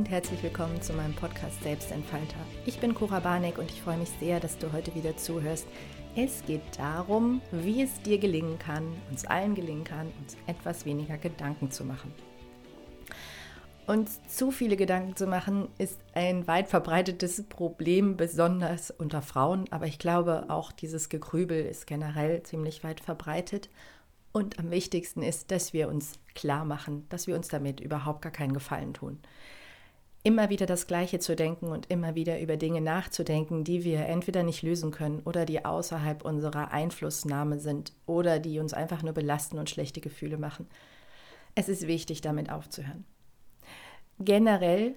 und herzlich willkommen zu meinem Podcast Selbstentfalter. Ich bin Cora Barneck und ich freue mich sehr, dass du heute wieder zuhörst. Es geht darum, wie es dir gelingen kann, uns allen gelingen kann, uns etwas weniger Gedanken zu machen. Uns zu viele Gedanken zu machen, ist ein weit verbreitetes Problem, besonders unter Frauen. Aber ich glaube, auch dieses Gegrübel ist generell ziemlich weit verbreitet. Und am wichtigsten ist, dass wir uns klar machen, dass wir uns damit überhaupt gar keinen Gefallen tun. Immer wieder das Gleiche zu denken und immer wieder über Dinge nachzudenken, die wir entweder nicht lösen können oder die außerhalb unserer Einflussnahme sind oder die uns einfach nur belasten und schlechte Gefühle machen. Es ist wichtig, damit aufzuhören. Generell,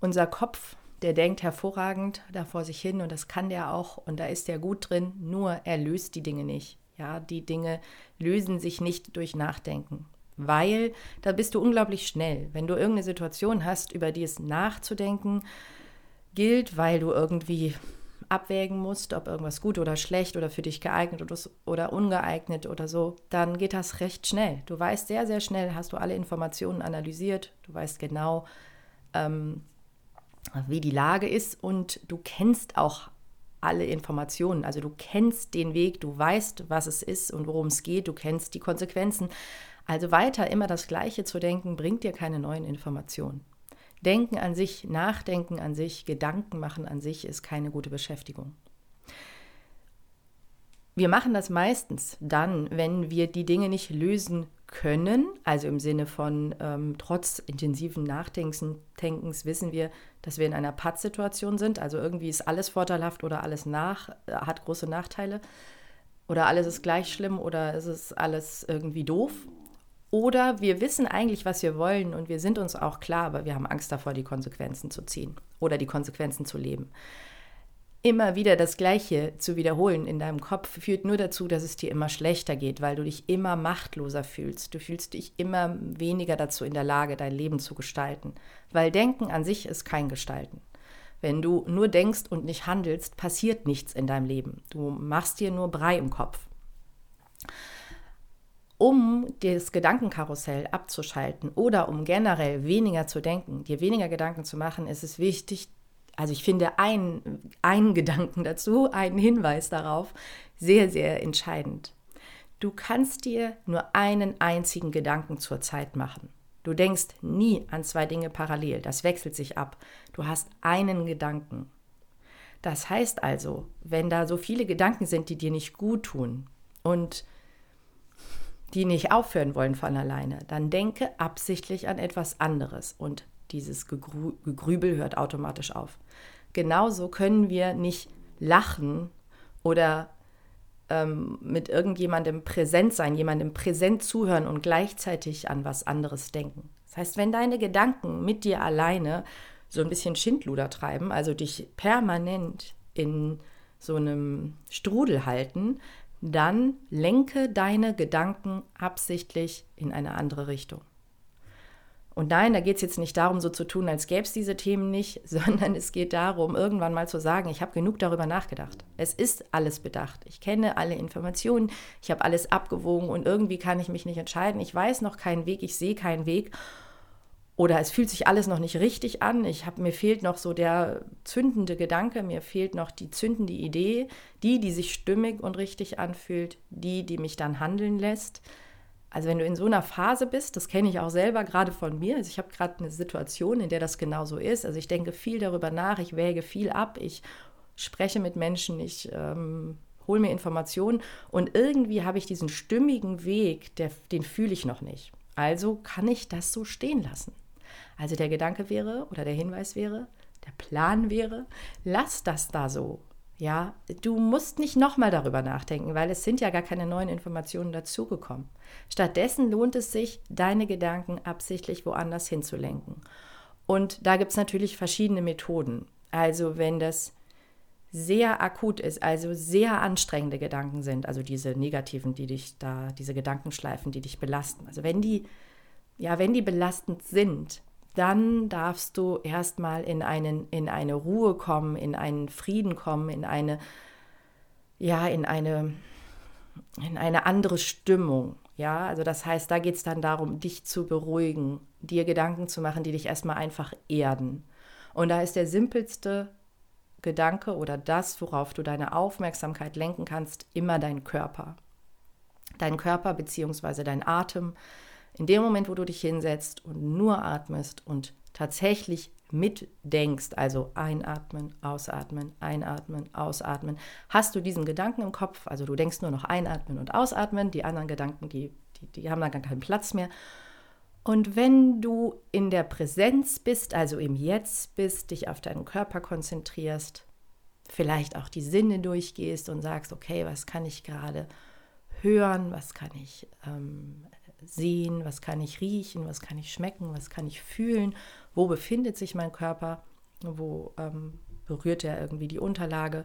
unser Kopf, der denkt hervorragend da vor sich hin und das kann der auch und da ist er gut drin, nur er löst die Dinge nicht. Ja, die Dinge lösen sich nicht durch Nachdenken, weil da bist du unglaublich schnell. Wenn du irgendeine Situation hast, über die es nachzudenken gilt, weil du irgendwie abwägen musst, ob irgendwas gut oder schlecht oder für dich geeignet oder, ungeeignet oder so, dann geht das recht schnell. Du weißt sehr, sehr schnell, hast du alle Informationen analysiert, du weißt genau, ähm, wie die Lage ist und du kennst auch alle Informationen. Also du kennst den Weg, du weißt, was es ist und worum es geht, du kennst die Konsequenzen. Also weiter immer das Gleiche zu denken, bringt dir keine neuen Informationen. Denken an sich, Nachdenken an sich, Gedanken machen an sich ist keine gute Beschäftigung. Wir machen das meistens dann, wenn wir die Dinge nicht lösen können, also im Sinne von ähm, trotz intensiven Nachdenkens wissen wir, dass wir in einer Pattsituation sind, also irgendwie ist alles vorteilhaft oder alles nach, äh, hat große Nachteile oder alles ist gleich schlimm oder ist es alles irgendwie doof. Oder wir wissen eigentlich, was wir wollen und wir sind uns auch klar, aber wir haben Angst davor, die Konsequenzen zu ziehen oder die Konsequenzen zu leben immer wieder das Gleiche zu wiederholen in deinem Kopf führt nur dazu, dass es dir immer schlechter geht, weil du dich immer machtloser fühlst. Du fühlst dich immer weniger dazu in der Lage, dein Leben zu gestalten. Weil Denken an sich ist kein Gestalten. Wenn du nur denkst und nicht handelst, passiert nichts in deinem Leben. Du machst dir nur Brei im Kopf. Um das Gedankenkarussell abzuschalten oder um generell weniger zu denken, dir weniger Gedanken zu machen, ist es wichtig, also ich finde einen, einen Gedanken dazu, einen Hinweis darauf, sehr, sehr entscheidend. Du kannst dir nur einen einzigen Gedanken zur Zeit machen. Du denkst nie an zwei Dinge parallel, das wechselt sich ab. Du hast einen Gedanken. Das heißt also, wenn da so viele Gedanken sind, die dir nicht gut tun und die nicht aufhören wollen von alleine, dann denke absichtlich an etwas anderes und dieses Gegrü Gegrübel hört automatisch auf. Genauso können wir nicht lachen oder ähm, mit irgendjemandem präsent sein, jemandem präsent zuhören und gleichzeitig an was anderes denken. Das heißt, wenn deine Gedanken mit dir alleine so ein bisschen Schindluder treiben, also dich permanent in so einem Strudel halten, dann lenke deine Gedanken absichtlich in eine andere Richtung. Und nein, da geht es jetzt nicht darum, so zu tun, als gäbe es diese Themen nicht, sondern es geht darum, irgendwann mal zu sagen, ich habe genug darüber nachgedacht. Es ist alles bedacht. Ich kenne alle Informationen, ich habe alles abgewogen und irgendwie kann ich mich nicht entscheiden. Ich weiß noch keinen Weg, ich sehe keinen Weg. Oder es fühlt sich alles noch nicht richtig an. Ich hab, mir fehlt noch so der zündende Gedanke, mir fehlt noch die zündende Idee, die, die sich stimmig und richtig anfühlt, die, die mich dann handeln lässt. Also wenn du in so einer Phase bist, das kenne ich auch selber gerade von mir, also ich habe gerade eine Situation, in der das genauso ist. Also ich denke viel darüber nach, ich wäge viel ab, ich spreche mit Menschen, ich ähm, hole mir Informationen und irgendwie habe ich diesen stimmigen Weg, der, den fühle ich noch nicht. Also kann ich das so stehen lassen. Also der Gedanke wäre oder der Hinweis wäre, der Plan wäre, lass das da so. Ja, du musst nicht nochmal darüber nachdenken, weil es sind ja gar keine neuen Informationen dazugekommen. Stattdessen lohnt es sich, deine Gedanken absichtlich woanders hinzulenken. Und da gibt es natürlich verschiedene Methoden. Also wenn das sehr akut ist, also sehr anstrengende Gedanken sind, also diese negativen, die dich da, diese Gedankenschleifen, die dich belasten. Also wenn die, ja, wenn die belastend sind, dann darfst du erstmal in, einen, in eine Ruhe kommen, in einen Frieden kommen, in eine, ja, in eine, in eine andere Stimmung. Ja, also das heißt, da geht es dann darum, dich zu beruhigen, dir Gedanken zu machen, die dich erstmal einfach erden. Und da ist der simpelste Gedanke oder das, worauf du deine Aufmerksamkeit lenken kannst, immer dein Körper. Dein Körper bzw. dein Atem. In dem Moment, wo du dich hinsetzt und nur atmest und tatsächlich mitdenkst, also einatmen, ausatmen, einatmen, ausatmen, hast du diesen Gedanken im Kopf, also du denkst nur noch einatmen und ausatmen, die anderen Gedanken, die, die, die haben dann gar keinen Platz mehr. Und wenn du in der Präsenz bist, also im Jetzt bist, dich auf deinen Körper konzentrierst, vielleicht auch die Sinne durchgehst und sagst, okay, was kann ich gerade hören, was kann ich ähm, sehen, was kann ich riechen, was kann ich schmecken, was kann ich fühlen, wo befindet sich mein Körper, wo ähm, berührt er irgendwie die Unterlage,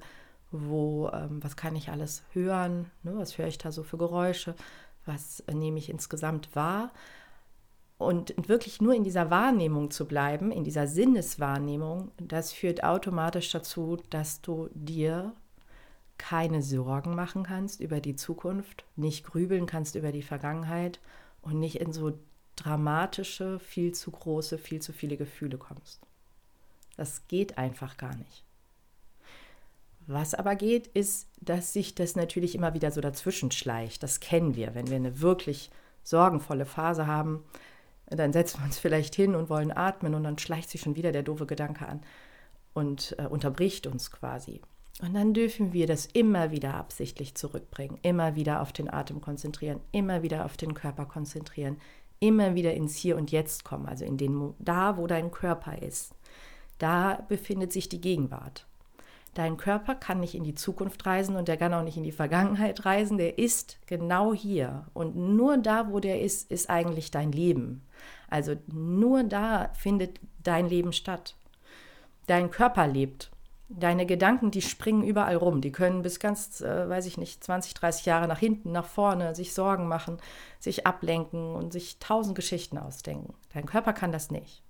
wo, ähm, was kann ich alles hören, ne, was höre ich da so für Geräusche, was äh, nehme ich insgesamt wahr. Und wirklich nur in dieser Wahrnehmung zu bleiben, in dieser Sinneswahrnehmung, das führt automatisch dazu, dass du dir keine Sorgen machen kannst über die Zukunft, nicht grübeln kannst über die Vergangenheit und nicht in so dramatische, viel zu große, viel zu viele Gefühle kommst. Das geht einfach gar nicht. Was aber geht, ist, dass sich das natürlich immer wieder so dazwischen schleicht. Das kennen wir, wenn wir eine wirklich sorgenvolle Phase haben, dann setzen wir uns vielleicht hin und wollen atmen und dann schleicht sich schon wieder der doofe Gedanke an und äh, unterbricht uns quasi. Und dann dürfen wir das immer wieder absichtlich zurückbringen, immer wieder auf den Atem konzentrieren, immer wieder auf den Körper konzentrieren, immer wieder ins Hier und Jetzt kommen, also in den da, wo dein Körper ist. Da befindet sich die Gegenwart. Dein Körper kann nicht in die Zukunft reisen und der kann auch nicht in die Vergangenheit reisen. Der ist genau hier. Und nur da, wo der ist, ist eigentlich dein Leben. Also nur da findet dein Leben statt. Dein Körper lebt. Deine Gedanken, die springen überall rum. Die können bis ganz, äh, weiß ich nicht, 20, 30 Jahre nach hinten, nach vorne, sich Sorgen machen, sich ablenken und sich tausend Geschichten ausdenken. Dein Körper kann das nicht.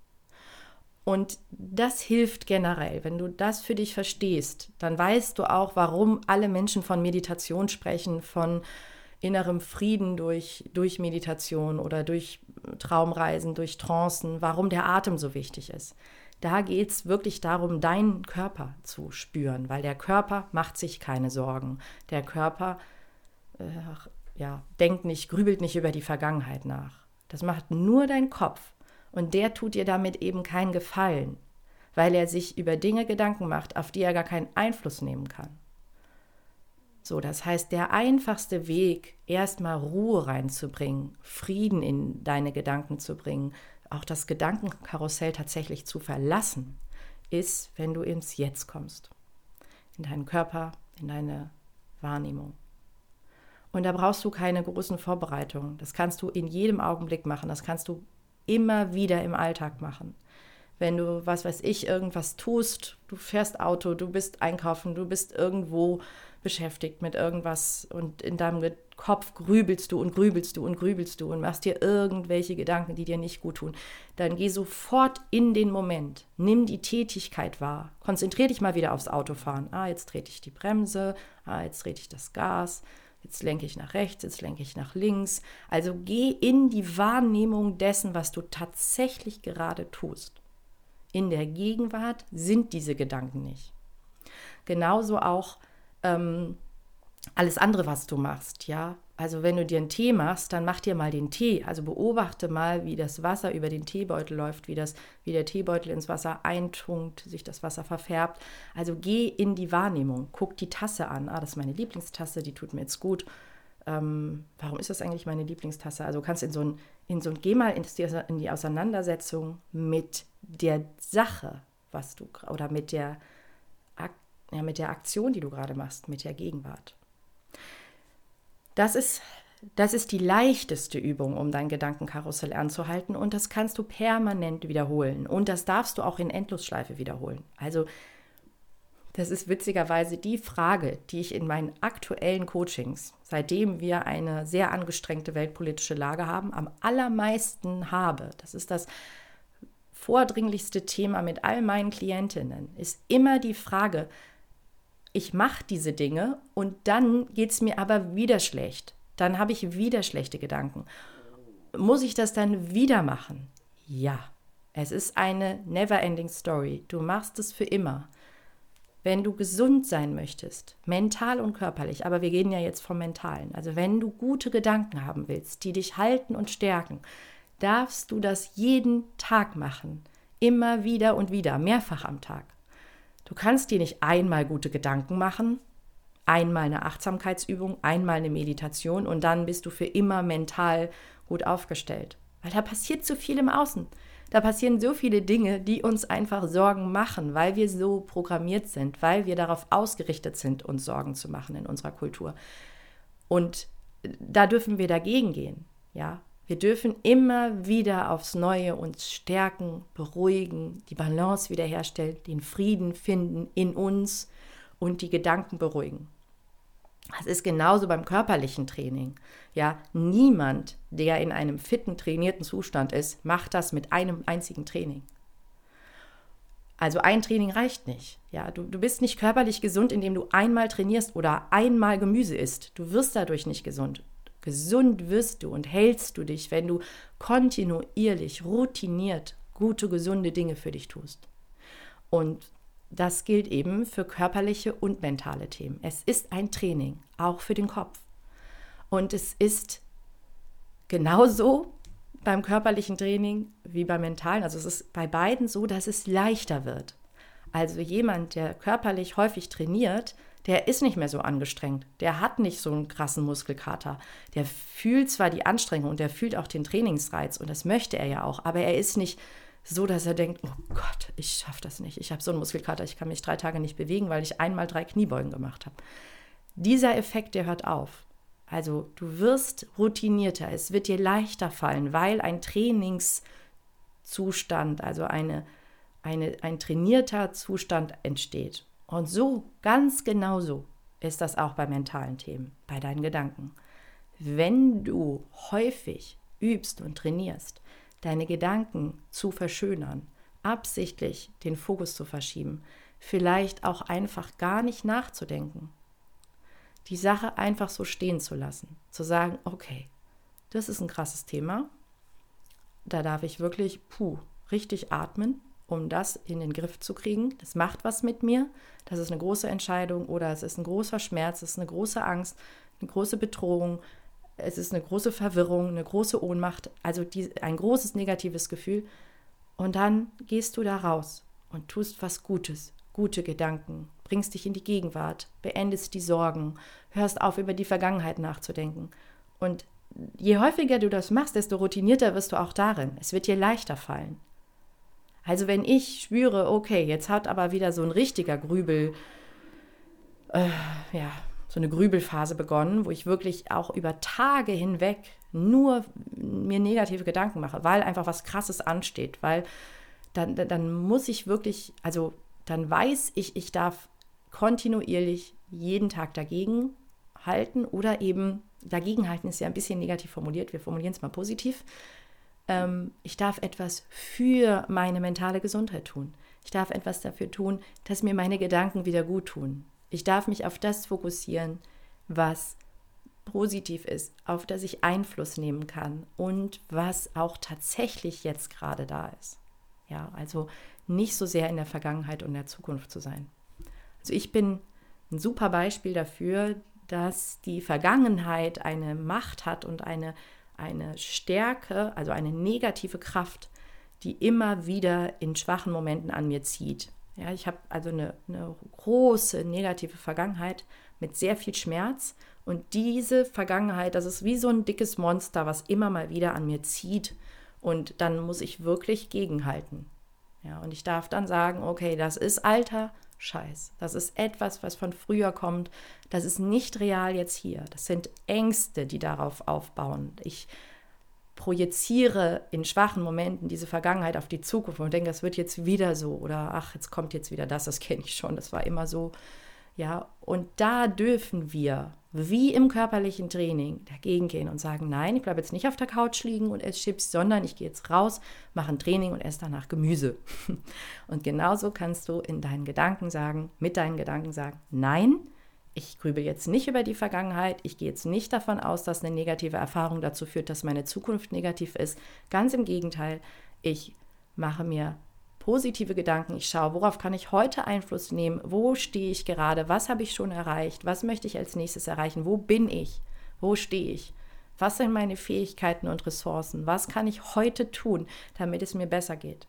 Und das hilft generell. Wenn du das für dich verstehst, dann weißt du auch, warum alle Menschen von Meditation sprechen, von innerem Frieden durch, durch Meditation oder durch Traumreisen, durch Trancen, warum der Atem so wichtig ist. Da geht es wirklich darum, deinen Körper zu spüren, weil der Körper macht sich keine Sorgen. Der Körper äh, ja, denkt nicht, grübelt nicht über die Vergangenheit nach. Das macht nur dein Kopf. Und der tut dir damit eben keinen Gefallen, weil er sich über Dinge Gedanken macht, auf die er gar keinen Einfluss nehmen kann. So, das heißt, der einfachste Weg, erstmal Ruhe reinzubringen, Frieden in deine Gedanken zu bringen, auch das Gedankenkarussell tatsächlich zu verlassen, ist, wenn du ins Jetzt kommst. In deinen Körper, in deine Wahrnehmung. Und da brauchst du keine großen Vorbereitungen. Das kannst du in jedem Augenblick machen. Das kannst du immer wieder im Alltag machen. Wenn du, was weiß ich, irgendwas tust, du fährst Auto, du bist einkaufen, du bist irgendwo beschäftigt mit irgendwas und in deinem Kopf grübelst du und grübelst du und grübelst du und machst dir irgendwelche Gedanken, die dir nicht gut tun, dann geh sofort in den Moment. Nimm die Tätigkeit wahr. Konzentrier dich mal wieder aufs Autofahren. Ah, jetzt trete ich die Bremse. Ah, jetzt trete ich das Gas jetzt lenke ich nach rechts, jetzt lenke ich nach links. Also geh in die Wahrnehmung dessen, was du tatsächlich gerade tust. In der Gegenwart sind diese Gedanken nicht. Genauso auch ähm, alles andere, was du machst, ja. Also wenn du dir einen Tee machst, dann mach dir mal den Tee. Also beobachte mal, wie das Wasser über den Teebeutel läuft, wie, das, wie der Teebeutel ins Wasser eintunkt, sich das Wasser verfärbt. Also geh in die Wahrnehmung, guck die Tasse an. Ah, das ist meine Lieblingstasse, die tut mir jetzt gut. Ähm, warum ist das eigentlich meine Lieblingstasse? Also kannst in so ein, in so ein, geh mal in die, in die Auseinandersetzung mit der Sache, was du, oder mit der, ja, mit der Aktion, die du gerade machst, mit der Gegenwart. Das ist, das ist die leichteste Übung, um dein Gedankenkarussell anzuhalten und das kannst du permanent wiederholen und das darfst du auch in Endlosschleife wiederholen. Also das ist witzigerweise die Frage, die ich in meinen aktuellen Coachings, seitdem wir eine sehr angestrengte weltpolitische Lage haben, am allermeisten habe. Das ist das vordringlichste Thema mit all meinen Klientinnen, ist immer die Frage, ich mache diese Dinge und dann geht es mir aber wieder schlecht. Dann habe ich wieder schlechte Gedanken. Muss ich das dann wieder machen? Ja, es ist eine never-ending Story. Du machst es für immer. Wenn du gesund sein möchtest, mental und körperlich, aber wir gehen ja jetzt vom Mentalen, also wenn du gute Gedanken haben willst, die dich halten und stärken, darfst du das jeden Tag machen. Immer wieder und wieder, mehrfach am Tag. Du kannst dir nicht einmal gute Gedanken machen, einmal eine Achtsamkeitsübung, einmal eine Meditation und dann bist du für immer mental gut aufgestellt. Weil da passiert zu viel im Außen. Da passieren so viele Dinge, die uns einfach Sorgen machen, weil wir so programmiert sind, weil wir darauf ausgerichtet sind, uns Sorgen zu machen in unserer Kultur. Und da dürfen wir dagegen gehen. Ja, wir dürfen immer wieder aufs Neue uns stärken, beruhigen, die Balance wiederherstellen, den Frieden finden in uns und die Gedanken beruhigen. Das ist genauso beim körperlichen Training. Ja, niemand, der in einem fitten, trainierten Zustand ist, macht das mit einem einzigen Training. Also ein Training reicht nicht. Ja, du, du bist nicht körperlich gesund, indem du einmal trainierst oder einmal Gemüse isst. Du wirst dadurch nicht gesund. Gesund wirst du und hältst du dich, wenn du kontinuierlich, routiniert gute, gesunde Dinge für dich tust. Und das gilt eben für körperliche und mentale Themen. Es ist ein Training, auch für den Kopf. Und es ist genauso beim körperlichen Training wie beim mentalen. Also es ist bei beiden so, dass es leichter wird. Also jemand, der körperlich häufig trainiert, der ist nicht mehr so angestrengt. Der hat nicht so einen krassen Muskelkater. Der fühlt zwar die Anstrengung und der fühlt auch den Trainingsreiz und das möchte er ja auch, aber er ist nicht so, dass er denkt, oh Gott, ich schaffe das nicht. Ich habe so einen Muskelkater, ich kann mich drei Tage nicht bewegen, weil ich einmal drei Kniebeugen gemacht habe. Dieser Effekt, der hört auf. Also du wirst routinierter, es wird dir leichter fallen, weil ein Trainingszustand, also eine, eine, ein trainierter Zustand entsteht. Und so, ganz genau so, ist das auch bei mentalen Themen, bei deinen Gedanken. Wenn du häufig übst und trainierst, deine Gedanken zu verschönern, absichtlich den Fokus zu verschieben, vielleicht auch einfach gar nicht nachzudenken. Die Sache einfach so stehen zu lassen, zu sagen, okay, das ist ein krasses Thema, da darf ich wirklich, puh, richtig atmen, um das in den Griff zu kriegen. Das macht was mit mir, das ist eine große Entscheidung oder es ist ein großer Schmerz, es ist eine große Angst, eine große Bedrohung, es ist eine große Verwirrung, eine große Ohnmacht, also die, ein großes negatives Gefühl. Und dann gehst du da raus und tust was Gutes, gute Gedanken, bringst dich in die Gegenwart, beendest die Sorgen, hörst auf, über die Vergangenheit nachzudenken. Und je häufiger du das machst, desto routinierter wirst du auch darin. Es wird dir leichter fallen. Also wenn ich spüre, okay, jetzt hat aber wieder so ein richtiger Grübel, äh, ja, so eine Grübelphase begonnen, wo ich wirklich auch über Tage hinweg nur mir negative Gedanken mache, weil einfach was Krasses ansteht, weil dann, dann muss ich wirklich, also dann weiß ich, ich darf kontinuierlich jeden Tag dagegen halten oder eben dagegen halten ist ja ein bisschen negativ formuliert, wir formulieren es mal positiv. Ähm, ich darf etwas für meine mentale Gesundheit tun. Ich darf etwas dafür tun, dass mir meine Gedanken wieder gut tun. Ich darf mich auf das fokussieren, was positiv ist, auf das ich Einfluss nehmen kann und was auch tatsächlich jetzt gerade da ist. Ja, also nicht so sehr in der Vergangenheit und der Zukunft zu sein. Also ich bin ein super Beispiel dafür, dass die Vergangenheit eine Macht hat und eine, eine Stärke, also eine negative Kraft, die immer wieder in schwachen Momenten an mir zieht. Ja, ich habe also eine, eine große negative Vergangenheit mit sehr viel Schmerz. Und diese Vergangenheit, das ist wie so ein dickes Monster, was immer mal wieder an mir zieht. Und dann muss ich wirklich gegenhalten. Ja, und ich darf dann sagen, okay, das ist alter Scheiß. Das ist etwas, was von früher kommt. Das ist nicht real jetzt hier. Das sind Ängste, die darauf aufbauen. Ich projiziere in schwachen Momenten diese Vergangenheit auf die Zukunft und denke, das wird jetzt wieder so oder ach, jetzt kommt jetzt wieder das, das kenne ich schon, das war immer so. Ja, und da dürfen wir, wie im körperlichen Training, dagegen gehen und sagen, nein, ich bleibe jetzt nicht auf der Couch liegen und esse Chips, sondern ich gehe jetzt raus, mache ein Training und esse danach Gemüse. Und genauso kannst du in deinen Gedanken sagen, mit deinen Gedanken sagen, nein, ich grübel jetzt nicht über die Vergangenheit, ich gehe jetzt nicht davon aus, dass eine negative Erfahrung dazu führt, dass meine Zukunft negativ ist. Ganz im Gegenteil, Ich mache mir positive Gedanken. Ich schaue, worauf kann ich heute Einfluss nehmen? Wo stehe ich gerade? Was habe ich schon erreicht? Was möchte ich als nächstes erreichen? Wo bin ich? Wo stehe ich? Was sind meine Fähigkeiten und Ressourcen? Was kann ich heute tun, damit es mir besser geht?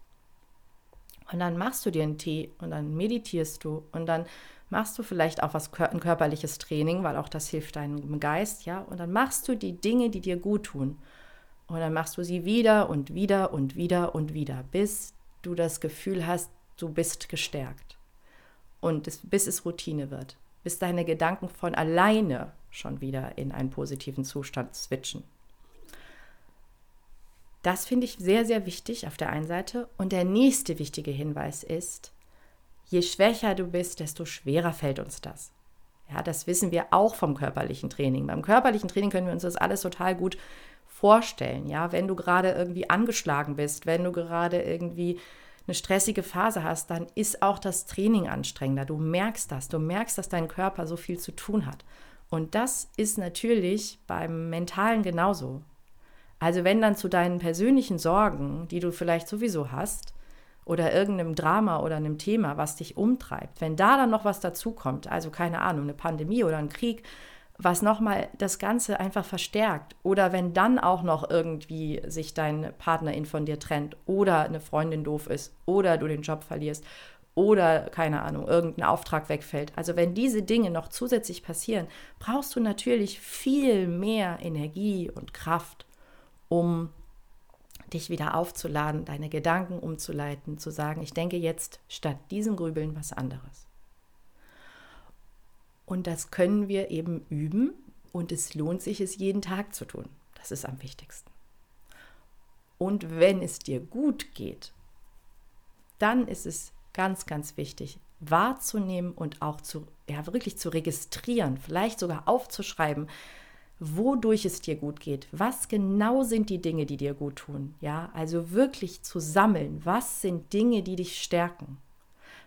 Und dann machst du dir einen Tee und dann meditierst du und dann machst du vielleicht auch was ein körperliches Training, weil auch das hilft deinem Geist, ja? Und dann machst du die Dinge, die dir gut tun. Und dann machst du sie wieder und wieder und wieder und wieder, bis du das Gefühl hast, du bist gestärkt. Und es, bis es Routine wird, bis deine Gedanken von alleine schon wieder in einen positiven Zustand switchen. Das finde ich sehr, sehr wichtig auf der einen Seite. Und der nächste wichtige Hinweis ist, je schwächer du bist, desto schwerer fällt uns das. Ja, das wissen wir auch vom körperlichen Training. Beim körperlichen Training können wir uns das alles total gut vorstellen. Ja, wenn du gerade irgendwie angeschlagen bist, wenn du gerade irgendwie eine stressige Phase hast, dann ist auch das Training anstrengender. Du merkst das. Du merkst, dass dein Körper so viel zu tun hat. Und das ist natürlich beim Mentalen genauso. Also wenn dann zu deinen persönlichen Sorgen, die du vielleicht sowieso hast, oder irgendeinem Drama oder einem Thema, was dich umtreibt, wenn da dann noch was dazukommt, also keine Ahnung, eine Pandemie oder ein Krieg, was nochmal das Ganze einfach verstärkt. Oder wenn dann auch noch irgendwie sich dein Partnerin von dir trennt oder eine Freundin doof ist oder du den Job verlierst oder keine Ahnung, irgendein Auftrag wegfällt. Also wenn diese Dinge noch zusätzlich passieren, brauchst du natürlich viel mehr Energie und Kraft, um dich wieder aufzuladen, deine Gedanken umzuleiten, zu sagen, ich denke jetzt statt diesem Grübeln was anderes. Und das können wir eben üben und es lohnt sich, es jeden Tag zu tun. Das ist am wichtigsten. Und wenn es dir gut geht, dann ist es ganz, ganz wichtig, wahrzunehmen und auch zu, ja, wirklich zu registrieren, vielleicht sogar aufzuschreiben, wodurch es dir gut geht. Was genau sind die Dinge, die dir gut tun? Ja, also wirklich zu sammeln. Was sind Dinge, die dich stärken?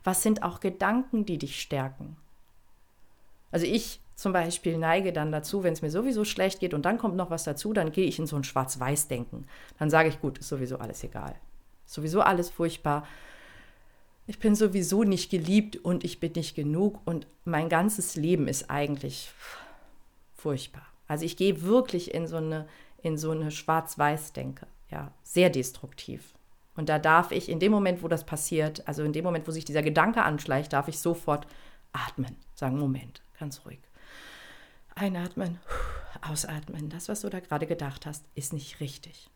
Was sind auch Gedanken, die dich stärken? Also ich zum Beispiel neige dann dazu, wenn es mir sowieso schlecht geht und dann kommt noch was dazu, dann gehe ich in so ein Schwarz-Weiß-Denken. Dann sage ich, gut, ist sowieso alles egal. Ist sowieso alles furchtbar. Ich bin sowieso nicht geliebt und ich bin nicht genug und mein ganzes Leben ist eigentlich furchtbar. Also ich gehe wirklich in so eine, in so eine Schwarz-Weiß-Denke, ja, sehr destruktiv. Und da darf ich in dem Moment, wo das passiert, also in dem Moment, wo sich dieser Gedanke anschleicht, darf ich sofort atmen, sagen, Moment, ganz ruhig. Einatmen, ausatmen. Das, was du da gerade gedacht hast, ist nicht richtig.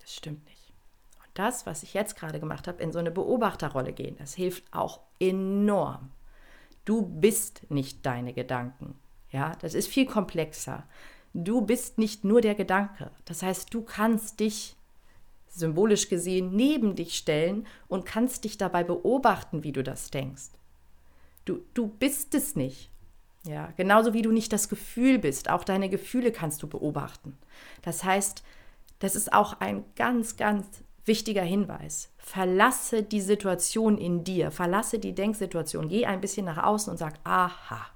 Das stimmt nicht. Und das, was ich jetzt gerade gemacht habe, in so eine Beobachterrolle gehen, das hilft auch enorm. Du bist nicht deine Gedanken. Ja, das ist viel komplexer. Du bist nicht nur der Gedanke. Das heißt, du kannst dich symbolisch gesehen neben dich stellen und kannst dich dabei beobachten, wie du das denkst. Du, du bist es nicht. Ja, genauso wie du nicht das Gefühl bist. Auch deine Gefühle kannst du beobachten. Das heißt, das ist auch ein ganz, ganz wichtiger Hinweis. Verlasse die Situation in dir, verlasse die Denksituation, geh ein bisschen nach außen und sag, aha,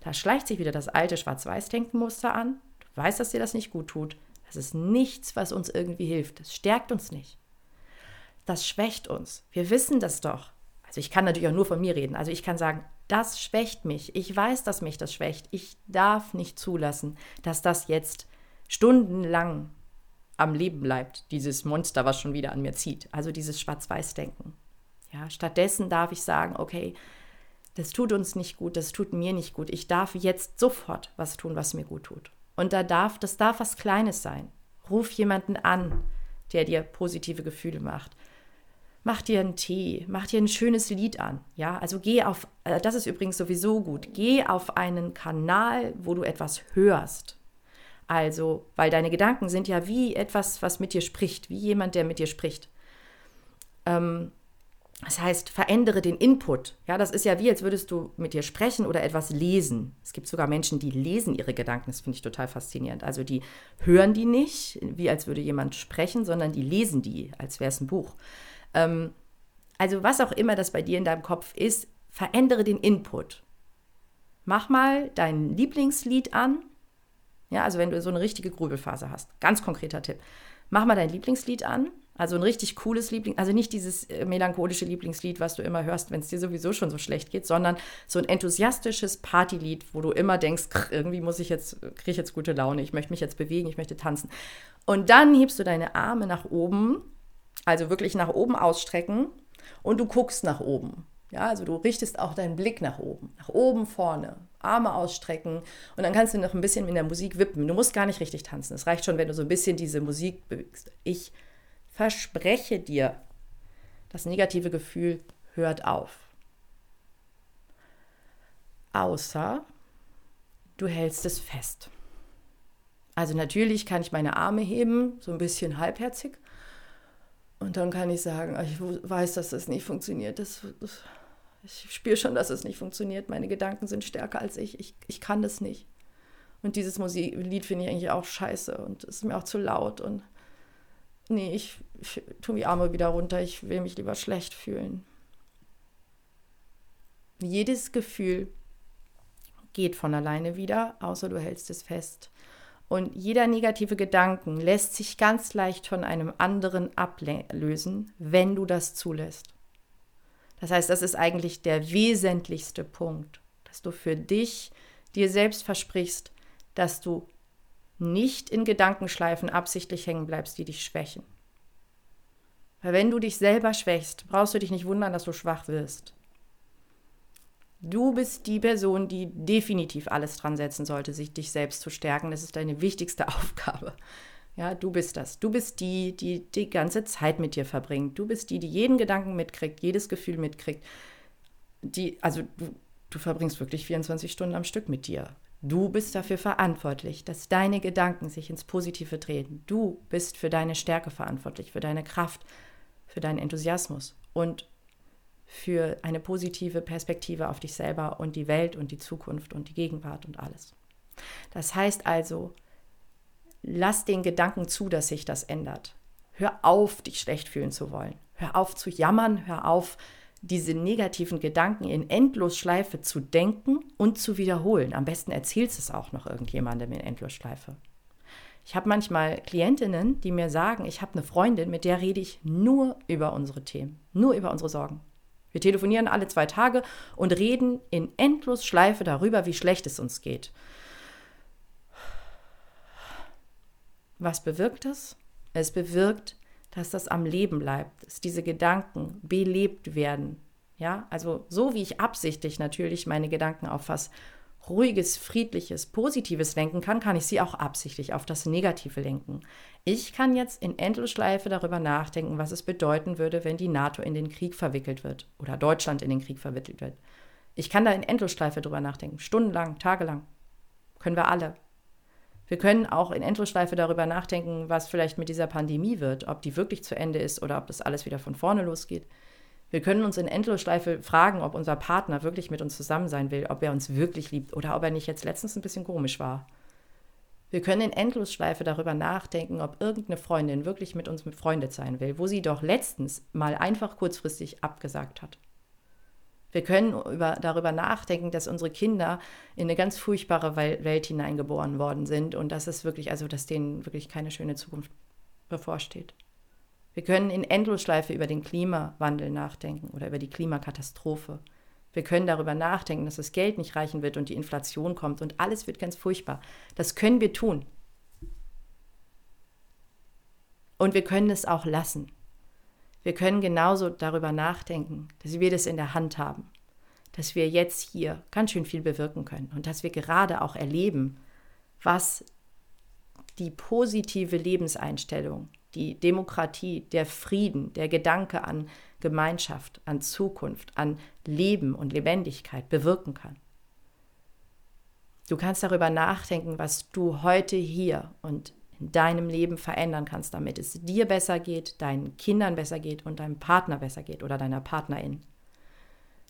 da schleicht sich wieder das alte Schwarz-Weiß-Denkenmuster an. Du weißt, dass dir das nicht gut tut. Das ist nichts, was uns irgendwie hilft. Das stärkt uns nicht. Das schwächt uns. Wir wissen das doch. Also ich kann natürlich auch nur von mir reden. Also ich kann sagen, das schwächt mich. Ich weiß, dass mich das schwächt. Ich darf nicht zulassen, dass das jetzt stundenlang am Leben bleibt, dieses Monster, was schon wieder an mir zieht. Also dieses Schwarz-Weiß-Denken. Ja, stattdessen darf ich sagen, okay, das tut uns nicht gut, das tut mir nicht gut. Ich darf jetzt sofort was tun, was mir gut tut. Und da darf, das darf was Kleines sein. Ruf jemanden an, der dir positive Gefühle macht. Mach dir einen Tee, mach dir ein schönes Lied an. Ja, also geh auf, äh, das ist übrigens sowieso gut. Geh auf einen Kanal, wo du etwas hörst. Also, weil deine Gedanken sind ja wie etwas, was mit dir spricht, wie jemand, der mit dir spricht. Ähm, das heißt, verändere den Input. Ja, das ist ja wie, als würdest du mit dir sprechen oder etwas lesen. Es gibt sogar Menschen, die lesen ihre Gedanken. Das finde ich total faszinierend. Also die hören die nicht, wie als würde jemand sprechen, sondern die lesen die, als wäre es ein Buch. Ähm, also was auch immer das bei dir in deinem Kopf ist, verändere den Input. Mach mal dein Lieblingslied an. Ja, also wenn du so eine richtige Grübelphase hast. Ganz konkreter Tipp. Mach mal dein Lieblingslied an Also ein richtig cooles Liebling, also nicht dieses äh, melancholische Lieblingslied, was du immer hörst, wenn es dir sowieso schon so schlecht geht, sondern so ein enthusiastisches Partylied, wo du immer denkst, irgendwie muss ich jetzt, kriege ich jetzt gute Laune, ich möchte mich jetzt bewegen, ich möchte tanzen. Und dann hebst du deine Arme nach oben, also wirklich nach oben ausstrecken und du guckst nach oben. Ja, also du richtest auch deinen Blick nach oben, nach oben vorne, Arme ausstrecken und dann kannst du noch ein bisschen in der Musik wippen. Du musst gar nicht richtig tanzen. Es reicht schon, wenn du so ein bisschen diese Musik bewegst. Ich verspreche dir, das negative Gefühl hört auf. Außer du hältst es fest. Also natürlich kann ich meine Arme heben, so ein bisschen halbherzig. Und dann kann ich sagen, ich weiß, dass das nicht funktioniert. Das, das, ich spüre schon, dass es nicht funktioniert. Meine Gedanken sind stärker als ich. Ich, ich kann das nicht. Und dieses Musiklied finde ich eigentlich auch scheiße und es ist mir auch zu laut. Und nee, ich, ich tue die Arme wieder runter, ich will mich lieber schlecht fühlen. Jedes Gefühl geht von alleine wieder, außer du hältst es fest. Und jeder negative Gedanken lässt sich ganz leicht von einem anderen ablösen, wenn du das zulässt. Das heißt, das ist eigentlich der wesentlichste Punkt, dass du für dich dir selbst versprichst, dass du nicht in Gedankenschleifen absichtlich hängen bleibst, die dich schwächen. Weil wenn du dich selber schwächst, brauchst du dich nicht wundern, dass du schwach wirst. Du bist die Person, die definitiv alles dran setzen sollte, sich dich selbst zu stärken. Das ist deine wichtigste Aufgabe. Ja, du bist das. Du bist die, die die ganze Zeit mit dir verbringt. Du bist die, die jeden Gedanken mitkriegt, jedes Gefühl mitkriegt. Die, also du, du verbringst wirklich 24 Stunden am Stück mit dir. Du bist dafür verantwortlich, dass deine Gedanken sich ins Positive drehen. Du bist für deine Stärke verantwortlich, für deine Kraft, für deinen Enthusiasmus und für eine positive Perspektive auf dich selber und die Welt und die Zukunft und die Gegenwart und alles. Das heißt also, lass den Gedanken zu, dass sich das ändert. Hör auf, dich schlecht fühlen zu wollen. Hör auf zu jammern, hör auf, diese negativen Gedanken in Endlosschleife zu denken und zu wiederholen. Am besten erzählst es auch noch irgendjemandem in Endlosschleife. Ich habe manchmal Klientinnen, die mir sagen, ich habe eine Freundin, mit der rede ich nur über unsere Themen, nur über unsere Sorgen. Wir telefonieren alle zwei Tage und reden in Endlosschleife darüber, wie schlecht es uns geht. Was bewirkt das? Es bewirkt, dass das am Leben bleibt, dass diese Gedanken belebt werden. Ja, also so wie ich absichtlich natürlich meine Gedanken auf was ruhiges, friedliches, positives lenken kann, kann ich sie auch absichtlich auf das Negative lenken. Ich kann jetzt in Endlosschleife darüber nachdenken, was es bedeuten würde, wenn die NATO in den Krieg verwickelt wird oder Deutschland in den Krieg verwickelt wird. Ich kann da in Endlosschleife drüber nachdenken, stundenlang, tagelang. Können wir alle. Wir können auch in Endlosschleife darüber nachdenken, was vielleicht mit dieser Pandemie wird, ob die wirklich zu Ende ist oder ob das alles wieder von vorne losgeht. Wir können uns in Endlosschleife fragen, ob unser Partner wirklich mit uns zusammen sein will, ob er uns wirklich liebt oder ob er nicht jetzt letztens ein bisschen komisch war. Wir können in Endlosschleife darüber nachdenken, ob irgendeine Freundin wirklich mit uns befreundet sein will, wo sie doch letztens mal einfach kurzfristig abgesagt hat. Wir können über, darüber nachdenken, dass unsere Kinder in eine ganz furchtbare Welt hineingeboren worden sind und dass es wirklich, also dass denen wirklich keine schöne Zukunft bevorsteht. Wir können in Endlosschleife über den Klimawandel nachdenken oder über die Klimakatastrophe. Wir können darüber nachdenken, dass das Geld nicht reichen wird und die Inflation kommt und alles wird ganz furchtbar. Das können wir tun. Und wir können es auch lassen. Wir können genauso darüber nachdenken, dass wir das in der Hand haben, dass wir jetzt hier ganz schön viel bewirken können und dass wir gerade auch erleben, was die positive Lebenseinstellung, die Demokratie, der Frieden, der Gedanke an Gemeinschaft, an Zukunft, an Leben und Lebendigkeit bewirken kann. Du kannst darüber nachdenken, was du heute hier und in deinem Leben verändern kannst, damit es dir besser geht, deinen Kindern besser geht und deinem Partner besser geht oder deiner Partnerin.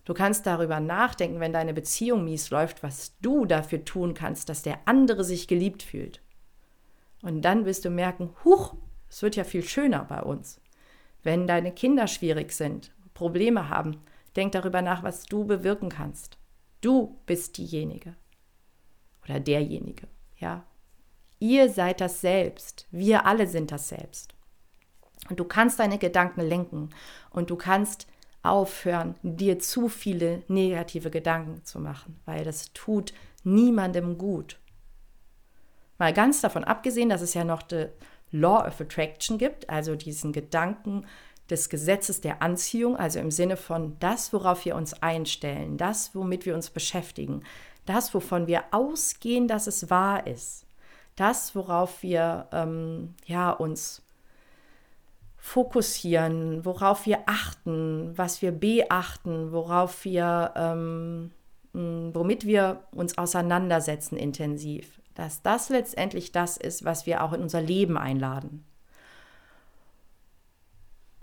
Du kannst darüber nachdenken, wenn deine Beziehung mies läuft, was du dafür tun kannst, dass der andere sich geliebt fühlt. Und dann wirst du merken, huch, es wird ja viel schöner bei uns. Wenn deine Kinder schwierig sind, Probleme haben, denk darüber nach, was du bewirken kannst. Du bist diejenige oder derjenige, ja, Ihr seid das Selbst. Wir alle sind das Selbst. Und du kannst deine Gedanken lenken und du kannst aufhören, dir zu viele negative Gedanken zu machen, weil das tut niemandem gut. Mal ganz davon abgesehen, dass es ja noch die Law of Attraction gibt, also diesen Gedanken des Gesetzes der Anziehung, also im Sinne von das, worauf wir uns einstellen, das, womit wir uns beschäftigen, das, wovon wir ausgehen, dass es wahr ist, das, worauf wir ähm, ja, uns fokussieren, worauf wir achten, was wir beachten, worauf wir, ähm, womit wir uns auseinandersetzen intensiv, dass das letztendlich das ist, was wir auch in unser Leben einladen.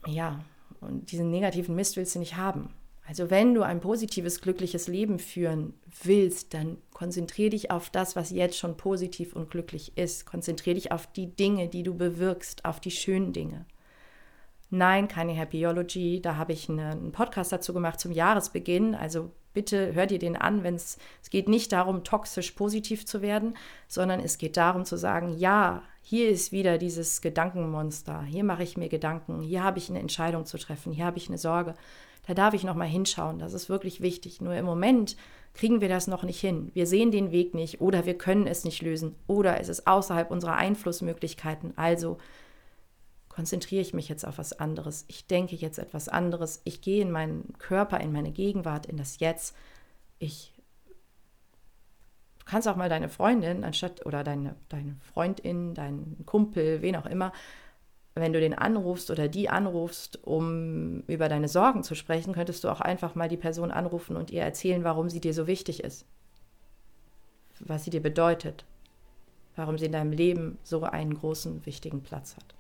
Ja, und diesen negativen Mist willst du nicht haben. Also wenn du ein positives, glückliches Leben führen willst, dann konzentriere dich auf das, was jetzt schon positiv und glücklich ist. Konzentriere dich auf die Dinge, die du bewirkst, auf die schönen Dinge. Nein, keine Happyology. Da habe ich einen Podcast dazu gemacht zum Jahresbeginn. Also bitte hör dir den an, wenn es, geht nicht darum, toxisch positiv zu werden, sondern es geht darum zu sagen, ja, hier ist wieder dieses Gedankenmonster. Hier mache ich mir Gedanken. Hier habe ich eine Entscheidung zu treffen. Hier habe ich eine Sorge. Da darf ich noch mal hinschauen. Das ist wirklich wichtig. Nur im Moment kriegen wir das noch nicht hin. Wir sehen den Weg nicht oder wir können es nicht lösen oder es ist außerhalb unserer Einflussmöglichkeiten. Also konzentriere ich mich jetzt auf was anderes. Ich denke jetzt etwas anderes. Ich gehe in meinen Körper, in meine Gegenwart, in das Jetzt. Ich du kannst auch mal deine Freundin anstatt oder deine, deine Freundin, deinen Kumpel, wen auch immer, wenn du den anrufst oder die anrufst, um über deine Sorgen zu sprechen, könntest du auch einfach mal die Person anrufen und ihr erzählen, warum sie dir so wichtig ist, was sie dir bedeutet, warum sie in deinem Leben so einen großen, wichtigen Platz hat.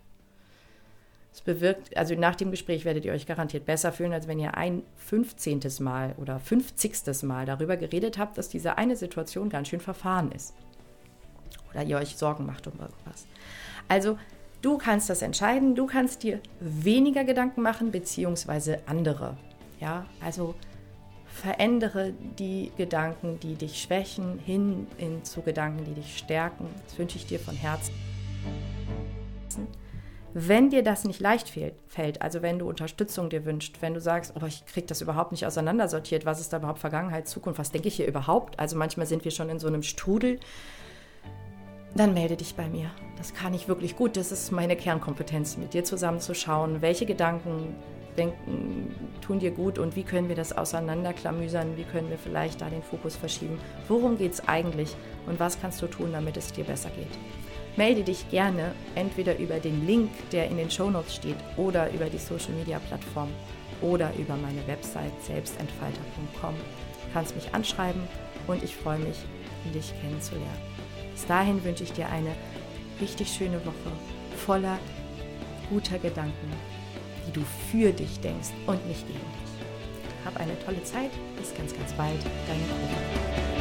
Es bewirkt, also nach dem Gespräch werdet ihr euch garantiert besser fühlen, als wenn ihr ein 15. Mal oder 50. Mal darüber geredet habt, dass diese eine Situation ganz schön verfahren ist. Oder ihr euch Sorgen macht um irgendwas. Also, du kannst das entscheiden, du kannst dir weniger Gedanken machen, beziehungsweise andere. Ja, also verändere die Gedanken, die dich schwächen, hin, hin zu Gedanken, die dich stärken. Das wünsche ich dir von Herzen. Wenn dir das nicht leicht fällt, also wenn du Unterstützung dir wünschst, wenn du sagst, oh, ich kriege das überhaupt nicht auseinandersortiert, was ist da überhaupt Vergangenheit, Zukunft, was denke ich hier überhaupt? Also manchmal sind wir schon in so einem Strudel, dann melde dich bei mir. Das kann ich wirklich gut. Das ist meine Kernkompetenz, mit dir zusammen zu schauen, welche Gedanken denken, tun dir gut und wie können wir das auseinanderklamüsern, wie können wir vielleicht da den Fokus verschieben. Worum geht es eigentlich und was kannst du tun, damit es dir besser geht? Melde dich gerne entweder über den Link, der in den Shownotes steht, oder über die Social Media Plattform oder über meine Website selbstentfalter.com. Du kannst mich anschreiben und ich freue mich, dich kennenzulernen. Bis dahin wünsche ich dir eine richtig schöne Woche voller guter Gedanken, die du für dich denkst und nicht gegen dich. Hab eine tolle Zeit. Bis ganz, ganz bald. Deine Cora.